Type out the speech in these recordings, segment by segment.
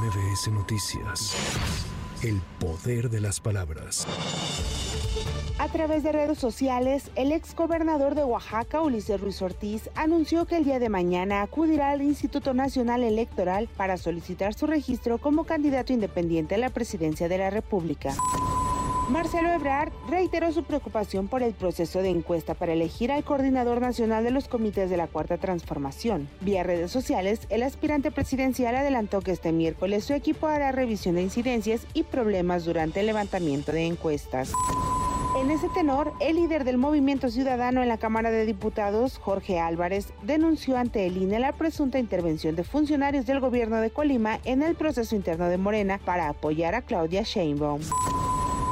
MBS Noticias. El poder de las palabras. A través de redes sociales, el ex gobernador de Oaxaca, Ulises Ruiz Ortiz, anunció que el día de mañana acudirá al Instituto Nacional Electoral para solicitar su registro como candidato independiente a la presidencia de la República. Marcelo Ebrard reiteró su preocupación por el proceso de encuesta para elegir al coordinador nacional de los comités de la Cuarta Transformación. Vía redes sociales, el aspirante presidencial adelantó que este miércoles su equipo hará revisión de incidencias y problemas durante el levantamiento de encuestas. En ese tenor, el líder del movimiento ciudadano en la Cámara de Diputados, Jorge Álvarez, denunció ante el INE la presunta intervención de funcionarios del gobierno de Colima en el proceso interno de Morena para apoyar a Claudia Sheinbaum.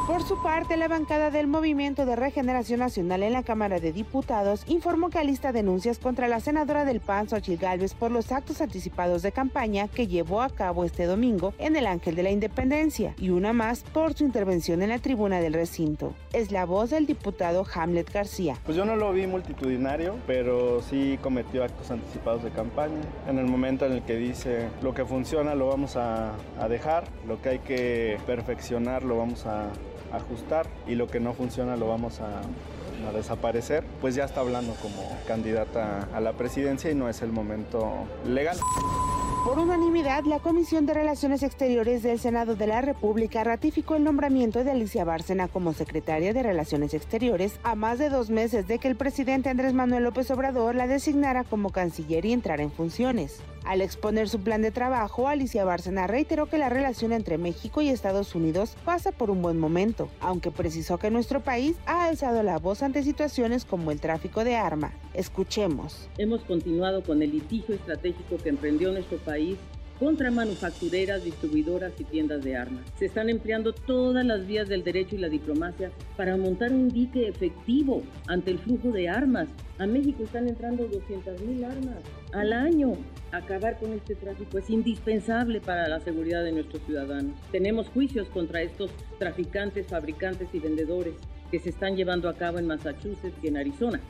Por su parte, la bancada del Movimiento de Regeneración Nacional en la Cámara de Diputados informó que alista denuncias contra la senadora del PAN, Xochitl Gálvez, por los actos anticipados de campaña que llevó a cabo este domingo en el Ángel de la Independencia y una más por su intervención en la tribuna del recinto. Es la voz del diputado Hamlet García. Pues yo no lo vi multitudinario, pero sí cometió actos anticipados de campaña. En el momento en el que dice lo que funciona lo vamos a, a dejar, lo que hay que perfeccionar lo vamos a ajustar y lo que no funciona lo vamos a, desaparecer, pues ya está hablando como candidata a la presidencia y no es el momento legal. Por unanimidad, la Comisión de Relaciones Exteriores del Senado de la República ratificó el nombramiento de Alicia Bárcena como secretaria de Relaciones Exteriores a más de dos meses de que el presidente Andrés Manuel López Obrador la designara como canciller y entrara en funciones. Al exponer su plan de trabajo, Alicia Bárcena reiteró que la relación entre México y Estados Unidos pasa por un buen momento, aunque precisó que nuestro país ha alzado la voz ante situaciones como el tráfico de arma. Escuchemos. Hemos continuado con el litigio estratégico que emprendió nuestro país contra manufactureras, distribuidoras y tiendas de armas. Se están empleando todas las vías del derecho y la diplomacia para montar un dique efectivo ante el flujo de armas. A México están entrando 200.000 armas al año. Acabar con este tráfico es indispensable para la seguridad de nuestros ciudadanos. Tenemos juicios contra estos traficantes, fabricantes y vendedores que se están llevando a cabo en Massachusetts y en Arizona.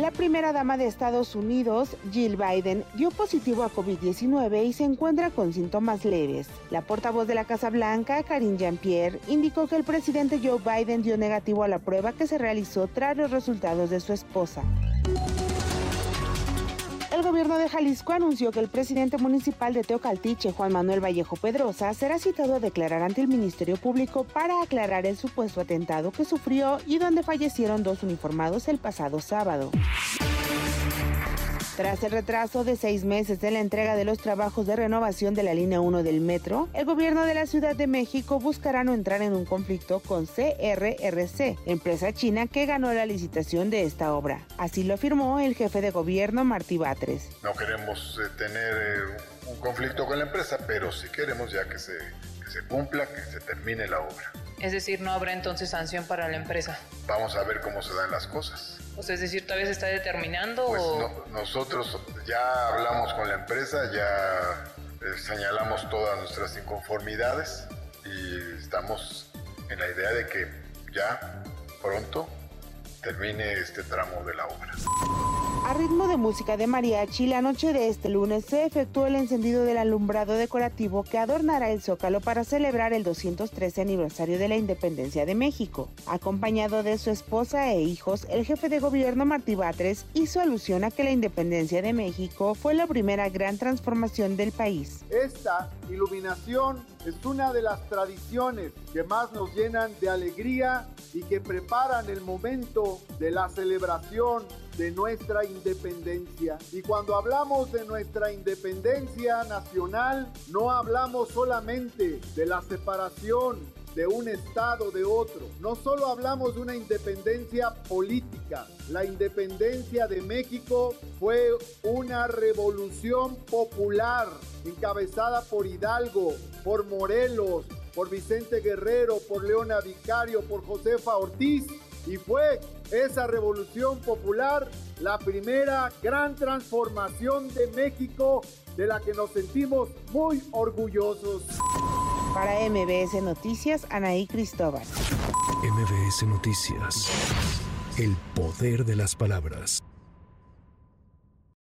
La primera dama de Estados Unidos, Jill Biden, dio positivo a COVID-19 y se encuentra con síntomas leves. La portavoz de la Casa Blanca, Karine Jean-Pierre, indicó que el presidente Joe Biden dio negativo a la prueba que se realizó tras los resultados de su esposa. El gobierno de Jalisco anunció que el presidente municipal de Teocaltiche, Juan Manuel Vallejo Pedrosa, será citado a declarar ante el Ministerio Público para aclarar el supuesto atentado que sufrió y donde fallecieron dos uniformados el pasado sábado. Tras el retraso de seis meses de la entrega de los trabajos de renovación de la línea 1 del metro, el gobierno de la Ciudad de México buscará no entrar en un conflicto con CRRC, empresa china que ganó la licitación de esta obra. Así lo afirmó el jefe de gobierno Martí Batres. No queremos eh, tener eh, un conflicto con la empresa, pero sí queremos ya que se, que se cumpla, que se termine la obra. Es decir, no habrá entonces sanción para la empresa. Vamos a ver cómo se dan las cosas. O sea, es decir, todavía se está determinando Pues o... no- nosotros ya hablamos con la empresa, ya eh, señalamos todas nuestras inconformidades y estamos en la idea de que ya pronto termine este tramo de la obra. A ritmo de música de mariachi, la noche de este lunes se efectuó el encendido del alumbrado decorativo que adornará el Zócalo para celebrar el 213 aniversario de la independencia de México. Acompañado de su esposa e hijos, el jefe de gobierno Martí Batres hizo alusión a que la independencia de México fue la primera gran transformación del país. Esta iluminación es una de las tradiciones que más nos llenan de alegría y que preparan el momento de la celebración de nuestra independencia. Y cuando hablamos de nuestra independencia nacional, no hablamos solamente de la separación de un estado de otro. No solo hablamos de una independencia política, la independencia de México fue una revolución popular encabezada por Hidalgo, por Morelos, por Vicente Guerrero, por Leona Vicario, por Josefa Ortiz. Y fue esa revolución popular la primera gran transformación de México de la que nos sentimos muy orgullosos. Para MBS Noticias, Anaí Cristóbal. MBS Noticias. El poder de las palabras.